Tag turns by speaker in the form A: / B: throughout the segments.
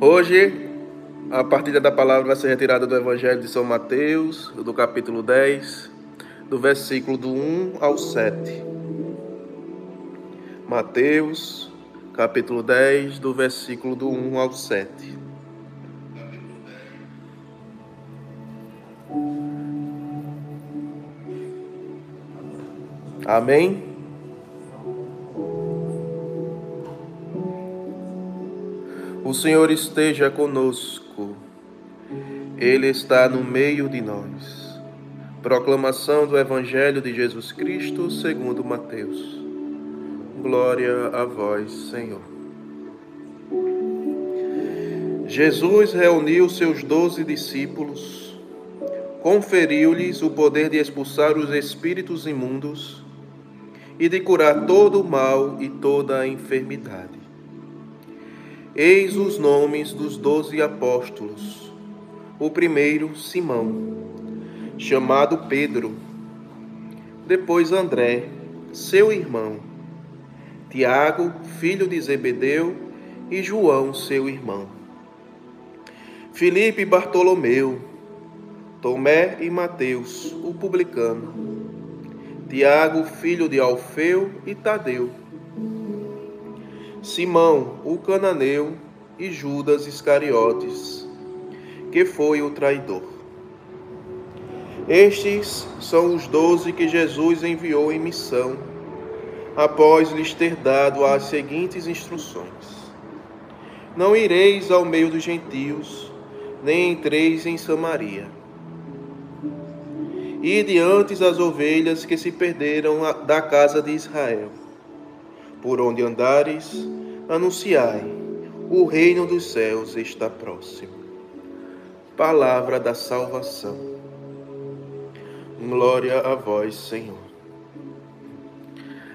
A: Hoje, a partilha da palavra vai ser retirada do Evangelho de São Mateus, do capítulo 10, do versículo do 1 ao 7. Mateus, capítulo 10, do versículo do 1 ao 7. Amém? O Senhor esteja conosco, Ele está no meio de nós. Proclamação do Evangelho de Jesus Cristo segundo Mateus. Glória a vós, Senhor. Jesus reuniu seus doze discípulos, conferiu-lhes o poder de expulsar os espíritos imundos e de curar todo o mal e toda a enfermidade. Eis os nomes dos doze apóstolos. O primeiro, Simão, chamado Pedro. Depois André, seu irmão. Tiago, filho de Zebedeu, e João, seu irmão. Filipe e Bartolomeu, Tomé e Mateus, o publicano Tiago, filho de Alfeu e Tadeu, Simão, o cananeu e Judas Iscariotes, que foi o traidor. Estes são os doze que Jesus enviou em missão, após lhes ter dado as seguintes instruções: Não ireis ao meio dos gentios, nem entreis em Samaria e diante as ovelhas que se perderam da casa de Israel. Por onde andares, anunciai: o reino dos céus está próximo. Palavra da salvação. Glória a vós, Senhor.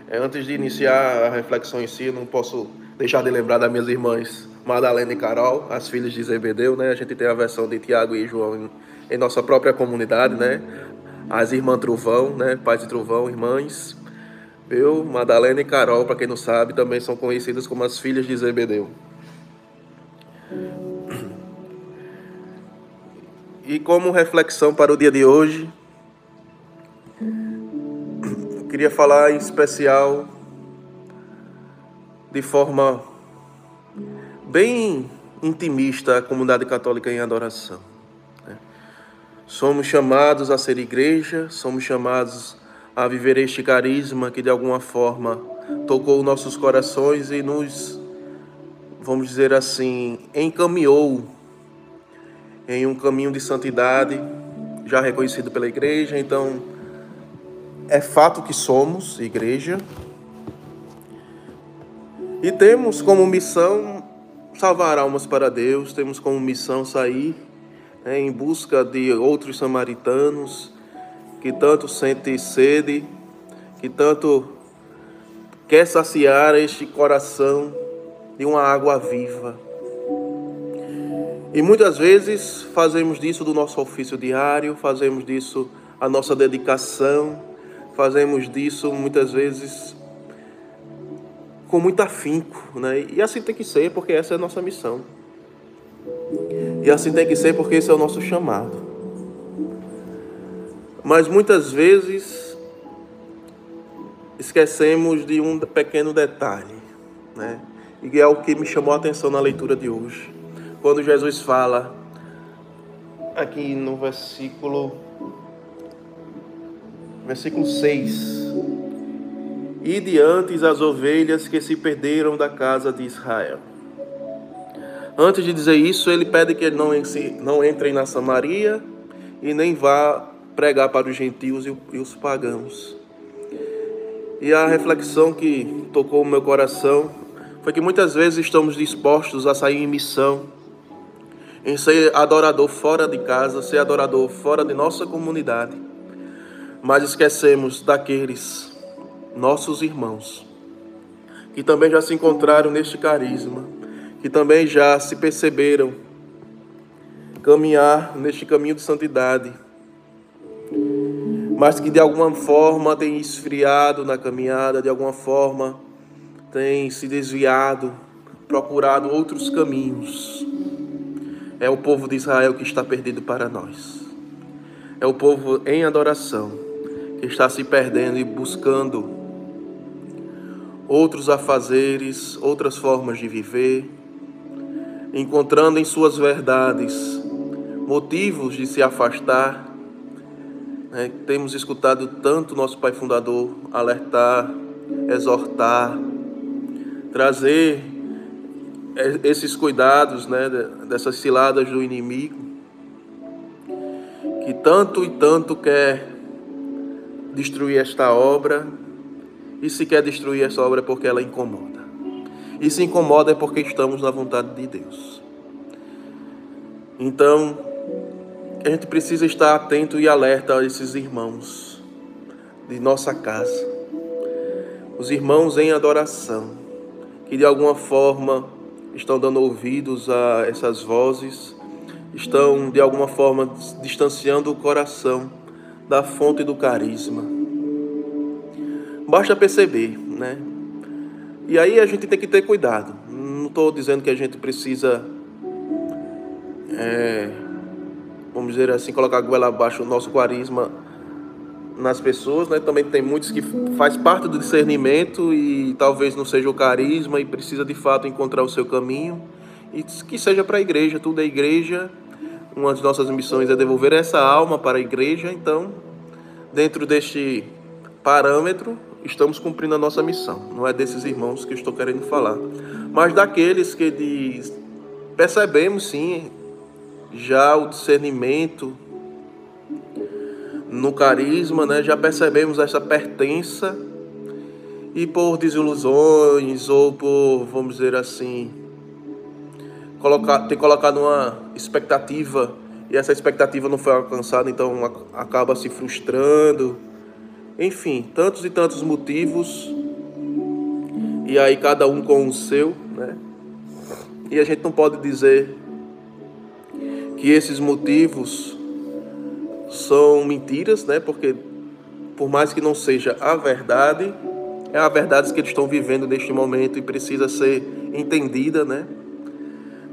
A: É, antes de iniciar a reflexão em si, não posso deixar de lembrar das minhas irmãs Madalena e Carol, as filhas de Zebedeu, né? A gente tem a versão de Tiago e João em, em nossa própria comunidade, né? as irmãs Trovão, né? Pais de Trovão, irmãs. Eu, Madalena e Carol, para quem não sabe, também são conhecidas como as filhas de Zebedeu. E como reflexão para o dia de hoje, queria falar em especial de forma bem intimista a comunidade católica em adoração. Somos chamados a ser igreja, somos chamados a viver este carisma que de alguma forma tocou nossos corações e nos, vamos dizer assim, encaminhou em um caminho de santidade já reconhecido pela igreja. Então, é fato que somos igreja e temos como missão salvar almas para Deus, temos como missão sair né, em busca de outros samaritanos que tanto sente sede, que tanto quer saciar este coração de uma água viva. E muitas vezes fazemos disso do nosso ofício diário, fazemos disso a nossa dedicação, fazemos disso muitas vezes com muito afinco, né? E assim tem que ser, porque essa é a nossa missão. E assim tem que ser porque esse é o nosso chamado. Mas muitas vezes esquecemos de um pequeno detalhe, né? E é o que me chamou a atenção na leitura de hoje. Quando Jesus fala aqui no versículo versículo 6. E diante as ovelhas que se perderam da casa de Israel. Antes de dizer isso, ele pede que não, não entre na Samaria e nem vá pregar para os gentios e os pagãos. E a reflexão que tocou o meu coração foi que muitas vezes estamos dispostos a sair em missão, em ser adorador fora de casa, ser adorador fora de nossa comunidade, mas esquecemos daqueles nossos irmãos que também já se encontraram neste carisma que também já se perceberam caminhar neste caminho de santidade, mas que de alguma forma têm esfriado na caminhada, de alguma forma têm se desviado, procurado outros caminhos. é o povo de Israel que está perdido para nós. É o povo em adoração que está se perdendo e buscando outros afazeres, outras formas de viver, encontrando em suas verdades motivos de se afastar. É, temos escutado tanto nosso Pai Fundador alertar, exortar, trazer esses cuidados, né, dessas ciladas do inimigo, que tanto e tanto quer destruir esta obra, e se quer destruir essa obra é porque ela incomoda. E se incomoda é porque estamos na vontade de Deus. Então, a gente precisa estar atento e alerta a esses irmãos de nossa casa, os irmãos em adoração, que de alguma forma estão dando ouvidos a essas vozes, estão de alguma forma distanciando o coração da fonte do carisma. Basta perceber, né? E aí a gente tem que ter cuidado. Não estou dizendo que a gente precisa, é, vamos dizer assim, colocar a goela abaixo o nosso carisma nas pessoas, né? Também tem muitos que faz parte do discernimento e talvez não seja o carisma e precisa de fato encontrar o seu caminho e que seja para a igreja, tudo é igreja. Uma das nossas missões é devolver essa alma para a igreja, então, dentro deste parâmetro, estamos cumprindo a nossa missão. Não é desses irmãos que estou querendo falar, mas daqueles que diz, percebemos sim já o discernimento no carisma, né, já percebemos essa pertença e por desilusões ou por, vamos dizer assim, colocar, ter colocado uma expectativa e essa expectativa não foi alcançada, então acaba se frustrando. Enfim, tantos e tantos motivos. E aí cada um com o seu, né? E a gente não pode dizer que esses motivos são mentiras, né? Porque por mais que não seja a verdade, é a verdade que eles estão vivendo neste momento e precisa ser entendida, né?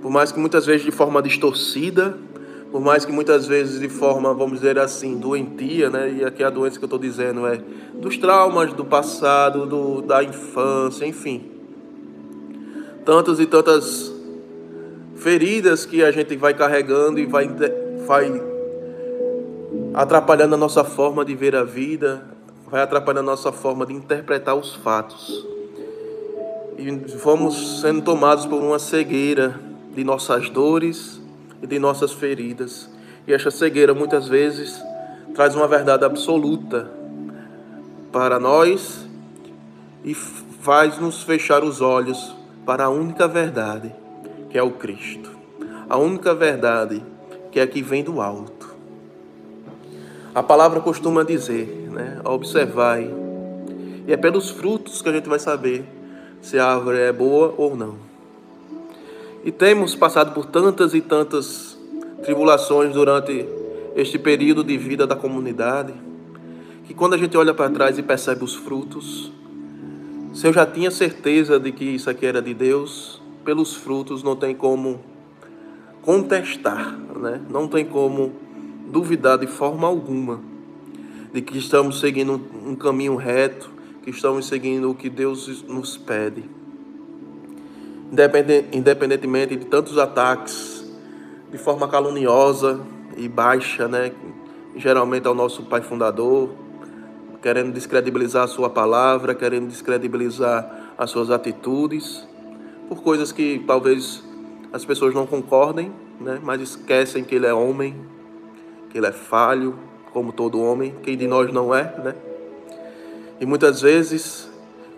A: Por mais que muitas vezes de forma distorcida, por mais que muitas vezes de forma, vamos dizer assim, doentia, né? E aqui a doença que eu estou dizendo é dos traumas do passado, do, da infância, enfim. Tantas e tantas feridas que a gente vai carregando e vai, vai atrapalhando a nossa forma de ver a vida, vai atrapalhando a nossa forma de interpretar os fatos. E vamos sendo tomados por uma cegueira de nossas dores e de nossas feridas. E essa cegueira muitas vezes traz uma verdade absoluta para nós e faz-nos fechar os olhos para a única verdade, que é o Cristo. A única verdade que é que vem do alto. A palavra costuma dizer, né? Observai. E é pelos frutos que a gente vai saber se a árvore é boa ou não. E temos passado por tantas e tantas tribulações durante este período de vida da comunidade, que quando a gente olha para trás e percebe os frutos, se eu já tinha certeza de que isso aqui era de Deus, pelos frutos não tem como contestar, né? Não tem como duvidar de forma alguma de que estamos seguindo um caminho reto, que estamos seguindo o que Deus nos pede. Independentemente de tantos ataques de forma caluniosa e baixa, né? Geralmente ao nosso pai fundador, querendo descredibilizar a sua palavra, querendo descredibilizar as suas atitudes, por coisas que talvez as pessoas não concordem, né? Mas esquecem que ele é homem, que ele é falho, como todo homem, quem de nós não é, né? E muitas vezes,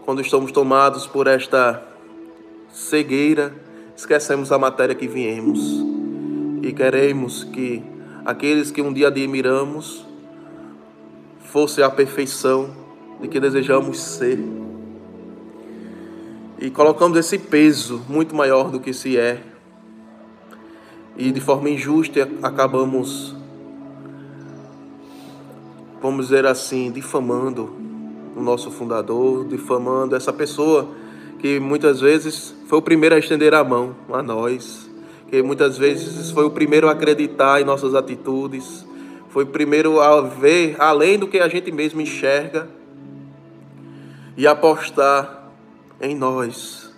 A: quando estamos tomados por esta cegueira, esquecemos a matéria que viemos e queremos que aqueles que um dia admiramos fosse a perfeição de que desejamos ser. E colocamos esse peso muito maior do que se é. E de forma injusta acabamos vamos dizer assim, difamando o nosso fundador, difamando essa pessoa que muitas vezes foi o primeiro a estender a mão a nós, que muitas vezes foi o primeiro a acreditar em nossas atitudes, foi o primeiro a ver além do que a gente mesmo enxerga e apostar em nós,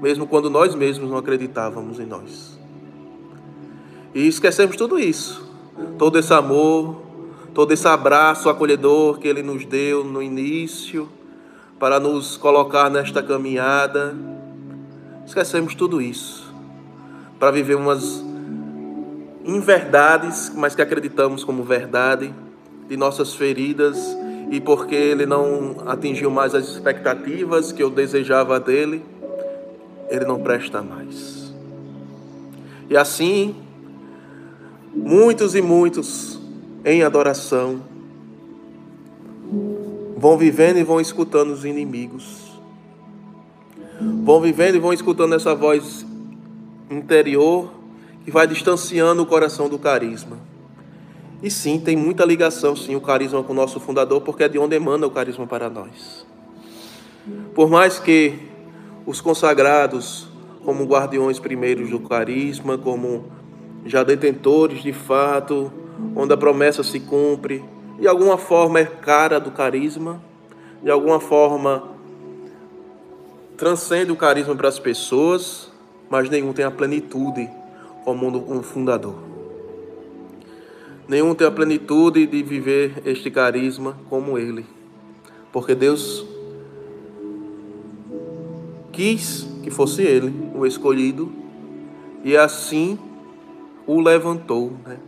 A: mesmo quando nós mesmos não acreditávamos em nós. E esquecemos tudo isso, todo esse amor, todo esse abraço acolhedor que Ele nos deu no início, para nos colocar nesta caminhada. Esquecemos tudo isso, para viver umas inverdades, mas que acreditamos como verdade, de nossas feridas e porque ele não atingiu mais as expectativas que eu desejava dele, ele não presta mais. E assim, muitos e muitos em adoração vão vivendo e vão escutando os inimigos. Vão vivendo e vão escutando essa voz interior que vai distanciando o coração do carisma. E sim, tem muita ligação, sim, o carisma com o nosso fundador, porque é de onde emana o carisma para nós. Por mais que os consagrados, como guardiões primeiros do carisma, como já detentores de fato, onde a promessa se cumpre, de alguma forma é cara do carisma, de alguma forma transcende o carisma para as pessoas, mas nenhum tem a plenitude como um fundador. Nenhum tem a plenitude de viver este carisma como ele. Porque Deus quis que fosse ele o escolhido e assim o levantou. Né?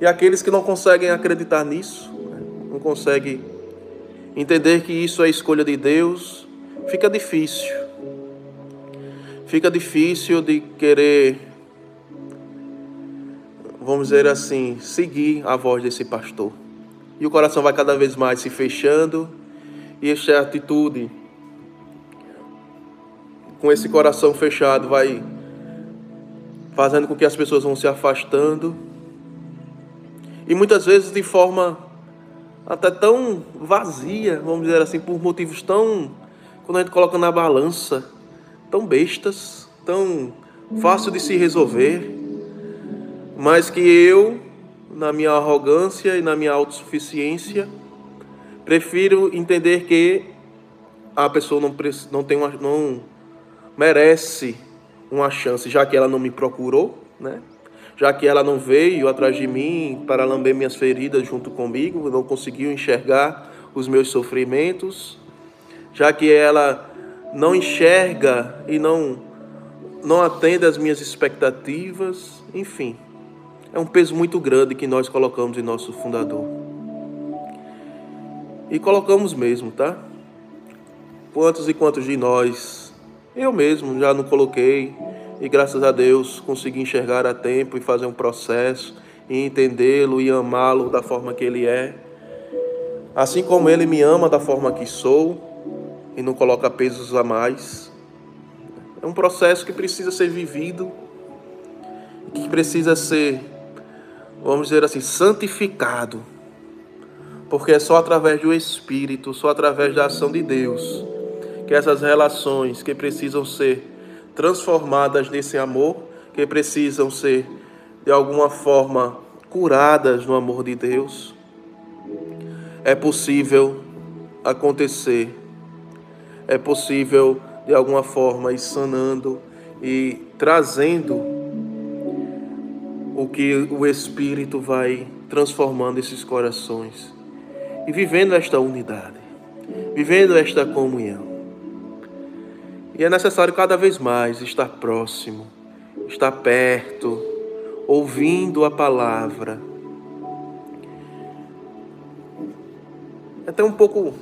A: E aqueles que não conseguem acreditar nisso, né? não conseguem entender que isso é escolha de Deus, fica difícil. Fica difícil de querer vamos dizer assim, seguir a voz desse pastor. E o coração vai cada vez mais se fechando, e esta atitude, com esse coração fechado, vai fazendo com que as pessoas vão se afastando, e muitas vezes de forma até tão vazia, vamos dizer assim, por motivos tão, quando a gente coloca na balança, tão bestas, tão fácil de se resolver mas que eu, na minha arrogância e na minha autossuficiência, prefiro entender que a pessoa não, não, tem uma, não merece uma chance, já que ela não me procurou, né? já que ela não veio atrás de mim para lamber minhas feridas junto comigo, não conseguiu enxergar os meus sofrimentos, já que ela não enxerga e não, não atende às minhas expectativas, enfim. É um peso muito grande que nós colocamos em nosso fundador. E colocamos mesmo, tá? Quantos e quantos de nós, eu mesmo já não coloquei, e graças a Deus consegui enxergar a tempo e fazer um processo, e entendê-lo e amá-lo da forma que ele é. Assim como ele me ama da forma que sou, e não coloca pesos a mais. É um processo que precisa ser vivido, que precisa ser vamos dizer assim, santificado. Porque é só através do Espírito, só através da ação de Deus, que essas relações que precisam ser transformadas nesse amor, que precisam ser de alguma forma curadas no amor de Deus, é possível acontecer. É possível de alguma forma ir sanando e trazendo o que o Espírito vai transformando esses corações e vivendo esta unidade, vivendo esta comunhão. E é necessário cada vez mais estar próximo, estar perto, ouvindo a palavra. É até um pouco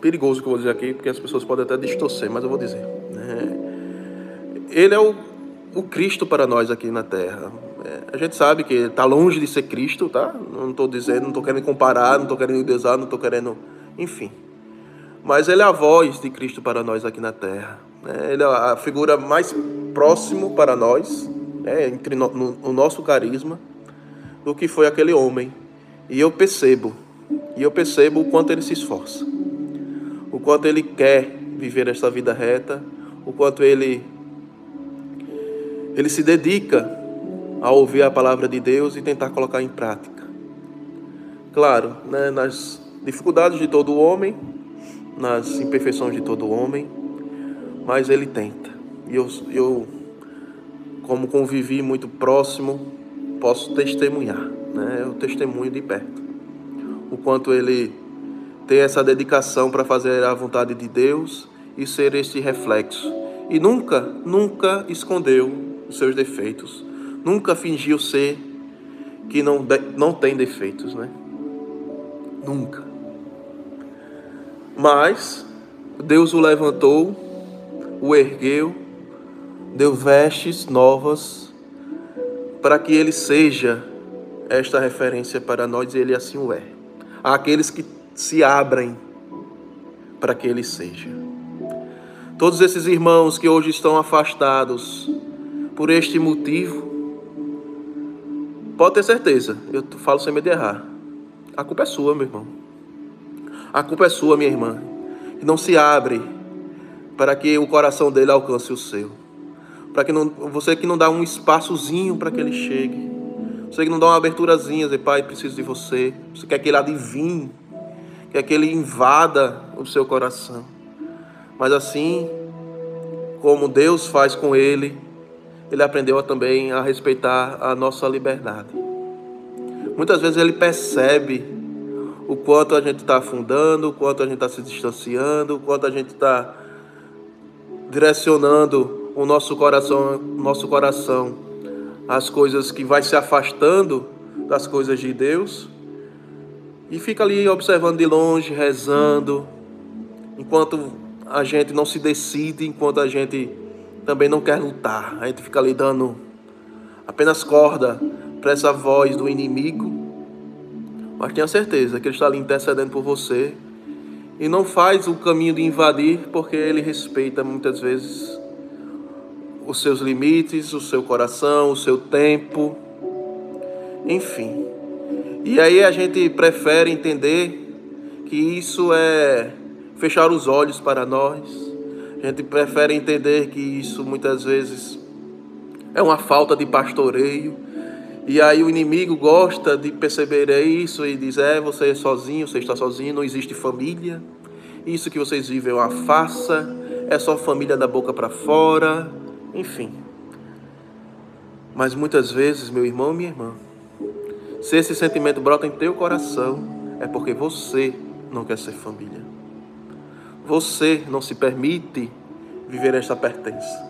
A: perigoso o que eu vou dizer aqui, porque as pessoas podem até distorcer, mas eu vou dizer. Né? Ele é o, o Cristo para nós aqui na terra. É, a gente sabe que está longe de ser Cristo, tá? Não estou dizendo, não estou querendo comparar, não estou querendo idesar, não estou querendo. Enfim. Mas ele é a voz de Cristo para nós aqui na terra. Né? Ele é a figura mais próximo para nós, né? entre no, no, o nosso carisma, do que foi aquele homem. E eu percebo, e eu percebo o quanto ele se esforça, o quanto ele quer viver esta vida reta, o quanto ele ele se dedica a ouvir a palavra de Deus e tentar colocar em prática. Claro, né, nas dificuldades de todo homem, nas imperfeições de todo homem, mas ele tenta. E eu, eu como convivi muito próximo, posso testemunhar, né? Eu testemunho de perto. O quanto ele tem essa dedicação para fazer a vontade de Deus e ser este reflexo. E nunca, nunca escondeu os seus defeitos. Nunca fingiu ser que não, não tem defeitos, né? Nunca. Mas Deus o levantou, o ergueu, deu vestes novas para que ele seja esta referência para nós e ele assim o é. Aqueles que se abrem para que ele seja. Todos esses irmãos que hoje estão afastados por este motivo, pode ter certeza, eu falo sem medo de errar. A culpa é sua, meu irmão. A culpa é sua, minha irmã. Que não se abre para que o coração dele alcance o seu. Para que não, você que não dá um espaçozinho para que ele chegue. Você que não dá uma aberturazinha, dizer, pai, preciso de você. Você quer que ele adivinhe, quer que ele invada o seu coração. Mas assim como Deus faz com ele, ele aprendeu também a respeitar a nossa liberdade. Muitas vezes ele percebe o quanto a gente está afundando, o quanto a gente está se distanciando, o quanto a gente está direcionando o nosso coração, nosso coração às coisas que vai se afastando das coisas de Deus e fica ali observando de longe, rezando, enquanto a gente não se decide, enquanto a gente também não quer lutar, a gente fica ali dando apenas corda para essa voz do inimigo, mas tenha certeza que ele está ali intercedendo por você e não faz o caminho de invadir, porque ele respeita muitas vezes os seus limites, o seu coração, o seu tempo, enfim. E aí a gente prefere entender que isso é fechar os olhos para nós. A gente prefere entender que isso muitas vezes é uma falta de pastoreio. E aí o inimigo gosta de perceber isso e diz: é, você é sozinho, você está sozinho, não existe família. Isso que vocês vivem é uma farsa, é só família da boca para fora, enfim. Mas muitas vezes, meu irmão, minha irmã, se esse sentimento brota em teu coração, é porque você não quer ser família. Você não se permite viver esta pertença.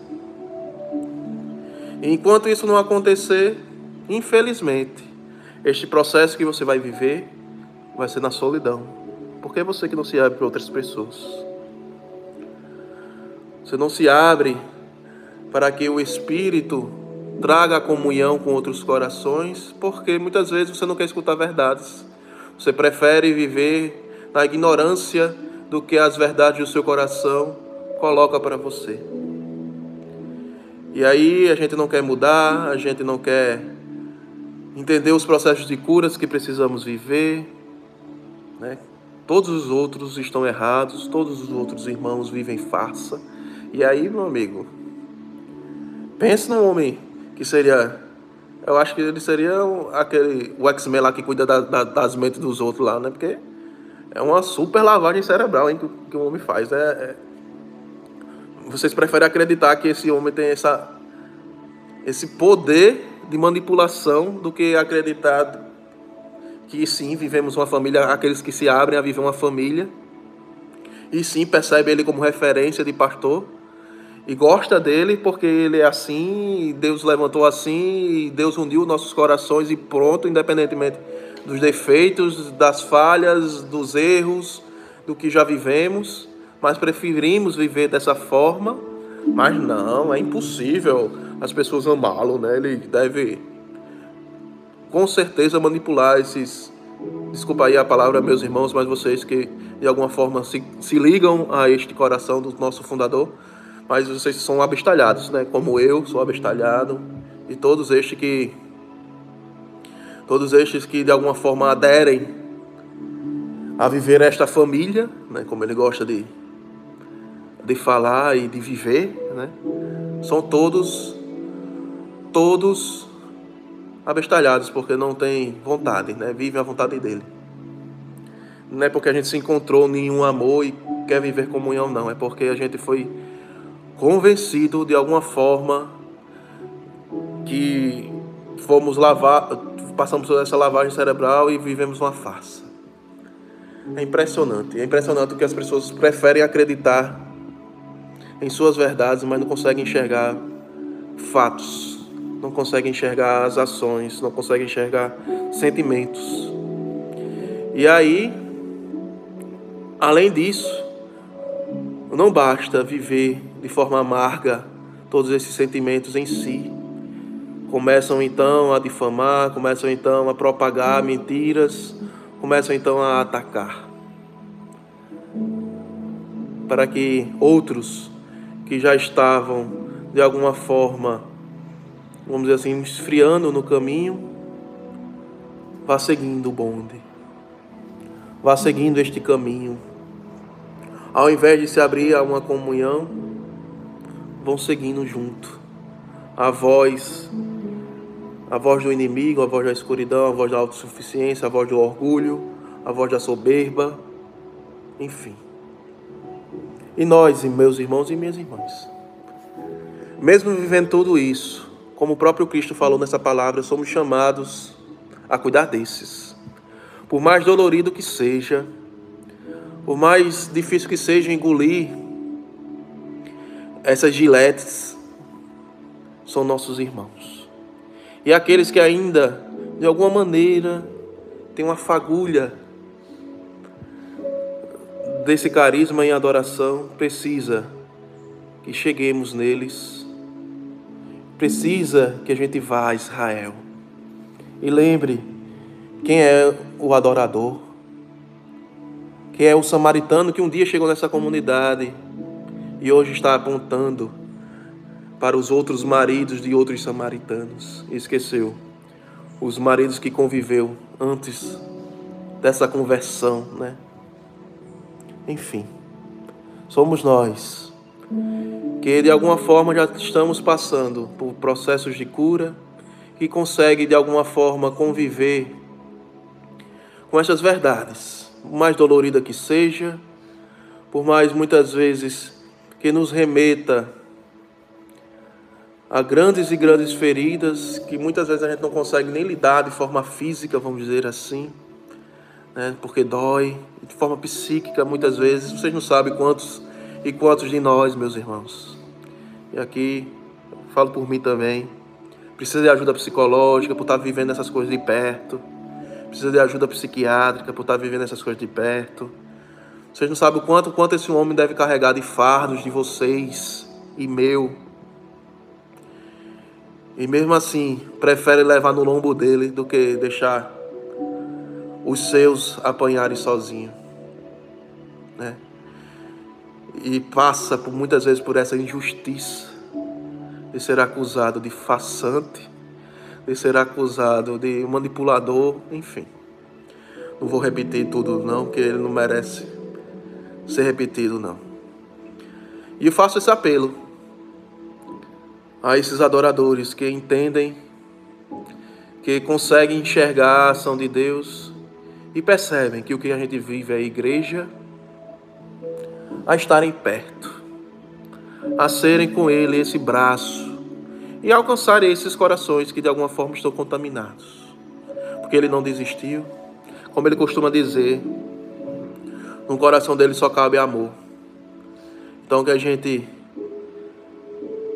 A: Enquanto isso não acontecer, Infelizmente, este processo que você vai viver vai ser na solidão. Porque é você que não se abre para outras pessoas. Você não se abre para que o Espírito traga a comunhão com outros corações, porque muitas vezes você não quer escutar verdades. Você prefere viver na ignorância do que as verdades do seu coração coloca para você. E aí a gente não quer mudar, a gente não quer entender os processos de curas que precisamos viver. Né? Todos os outros estão errados, todos os outros irmãos vivem farsa. E aí, meu amigo, pense num homem que seria. Eu acho que ele seria aquele. O X-Men lá que cuida da, da, das mentes dos outros lá, né? Porque é uma super lavagem cerebral hein, que, que o homem faz. É, é... Vocês preferem acreditar que esse homem tem essa, esse poder de manipulação do que acreditar que sim, vivemos uma família, aqueles que se abrem a viver uma família, e sim percebe ele como referência de pastor, e gosta dele porque ele é assim, Deus levantou assim, Deus uniu nossos corações e pronto, independentemente dos defeitos, das falhas, dos erros, do que já vivemos, mas preferimos viver dessa forma, mas não, é impossível as pessoas amá-lo, né? Ele deve com certeza manipular esses. Desculpa aí a palavra, meus irmãos, mas vocês que de alguma forma se, se ligam a este coração do nosso fundador, mas vocês são abestalhados, né? Como eu sou abestalhado e todos estes que todos estes que de alguma forma aderem a viver esta família, né? Como ele gosta de de falar e de viver, né? São todos todos abestalhados porque não têm vontade, né? Vivem a vontade dele. Não é porque a gente se encontrou nenhum amor e quer viver comunhão, não. É porque a gente foi convencido de alguma forma que fomos lavar, passamos por essa lavagem cerebral e vivemos uma farsa. É impressionante. É impressionante que as pessoas preferem acreditar em suas verdades, mas não conseguem enxergar fatos, não conseguem enxergar as ações, não conseguem enxergar sentimentos. E aí, além disso, não basta viver de forma amarga todos esses sentimentos em si. Começam então a difamar, começam então a propagar mentiras, começam então a atacar. Para que outros que já estavam de alguma forma, vamos dizer assim, esfriando no caminho, vá seguindo o bonde, vá seguindo este caminho. Ao invés de se abrir a uma comunhão, vão seguindo junto. A voz, a voz do inimigo, a voz da escuridão, a voz da autossuficiência, a voz do orgulho, a voz da soberba, enfim. E nós, meus irmãos e minhas irmãs, mesmo vivendo tudo isso, como o próprio Cristo falou nessa palavra, somos chamados a cuidar desses. Por mais dolorido que seja, por mais difícil que seja engolir essas giletes, são nossos irmãos. E aqueles que ainda, de alguma maneira, têm uma fagulha desse carisma em adoração precisa que cheguemos neles, precisa que a gente vá a Israel. E lembre quem é o adorador, quem é o samaritano que um dia chegou nessa comunidade e hoje está apontando para os outros maridos de outros samaritanos. Esqueceu os maridos que conviveu antes dessa conversão, né? Enfim, somos nós que de alguma forma já estamos passando por processos de cura, que consegue de alguma forma conviver com essas verdades, por mais dolorida que seja, por mais muitas vezes que nos remeta a grandes e grandes feridas que muitas vezes a gente não consegue nem lidar de forma física, vamos dizer assim né? porque dói, de forma psíquica muitas vezes. Vocês não sabem quantos e quantos de nós, meus irmãos. E aqui, falo por mim também, precisa de ajuda psicológica por estar vivendo essas coisas de perto. Precisa de ajuda psiquiátrica por estar vivendo essas coisas de perto. Vocês não sabem o quanto, quanto esse homem deve carregar de fardos de vocês e meu. E mesmo assim, prefere levar no lombo dele do que deixar os seus apanharem sozinho, né? E passa por muitas vezes por essa injustiça de ser acusado de farsante, de ser acusado de manipulador, enfim. Não vou repetir tudo não, que ele não merece ser repetido não. E eu faço esse apelo a esses adoradores que entendem, que conseguem enxergar a ação de Deus e percebem que o que a gente vive é a igreja a estarem perto, a serem com Ele esse braço e alcançarem esses corações que de alguma forma estão contaminados. Porque Ele não desistiu, como Ele costuma dizer, no coração dele só cabe amor. Então que a gente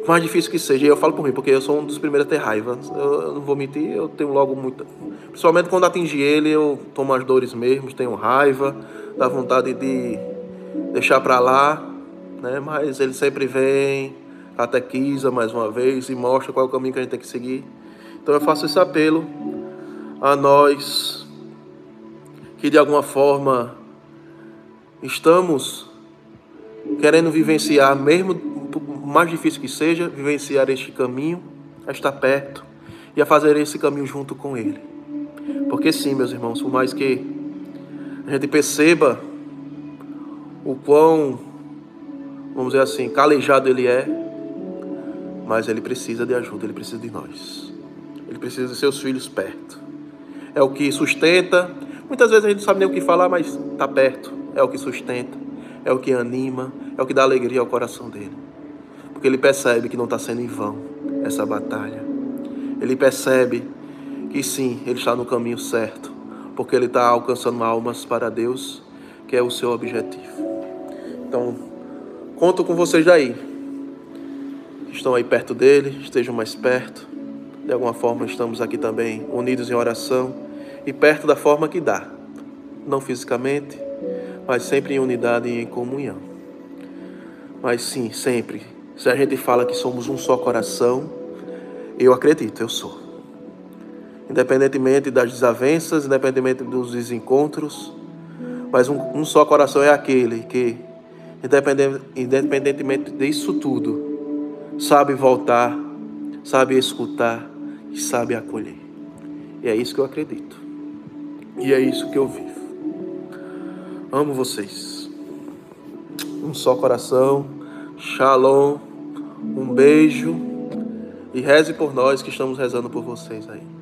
A: mais difícil que seja, e eu falo por mim, porque eu sou um dos primeiros a ter raiva. Eu, não vou mentir, eu tenho logo muita. Principalmente quando atingi ele, eu tomo as dores mesmo, tenho raiva, dá vontade de deixar para lá, né? Mas ele sempre vem, catequiza mais uma vez e mostra qual é o caminho que a gente tem que seguir. Então eu faço esse apelo a nós que de alguma forma estamos querendo vivenciar, mesmo mais difícil que seja, vivenciar este caminho, a estar perto e a fazer esse caminho junto com Ele. Porque sim, meus irmãos, por mais que a gente perceba o quão, vamos dizer assim, calejado Ele é, mas ele precisa de ajuda, ele precisa de nós. Ele precisa de seus filhos perto. É o que sustenta. Muitas vezes a gente não sabe nem o que falar, mas está perto. É o que sustenta, é o que anima, é o que dá alegria ao coração dele. Porque ele percebe que não está sendo em vão essa batalha. Ele percebe que sim, ele está no caminho certo, porque ele está alcançando almas para Deus, que é o seu objetivo. Então, conto com vocês daí. Estão aí perto dele, estejam mais perto. De alguma forma, estamos aqui também unidos em oração e perto da forma que dá. Não fisicamente, mas sempre em unidade e em comunhão. Mas sim, sempre. Se a gente fala que somos um só coração, eu acredito, eu sou. Independentemente das desavenças, independentemente dos desencontros, mas um, um só coração é aquele que, independentemente disso tudo, sabe voltar, sabe escutar e sabe acolher. E é isso que eu acredito. E é isso que eu vivo. Amo vocês. Um só coração. Shalom. Um beijo. E reze por nós que estamos rezando por vocês aí.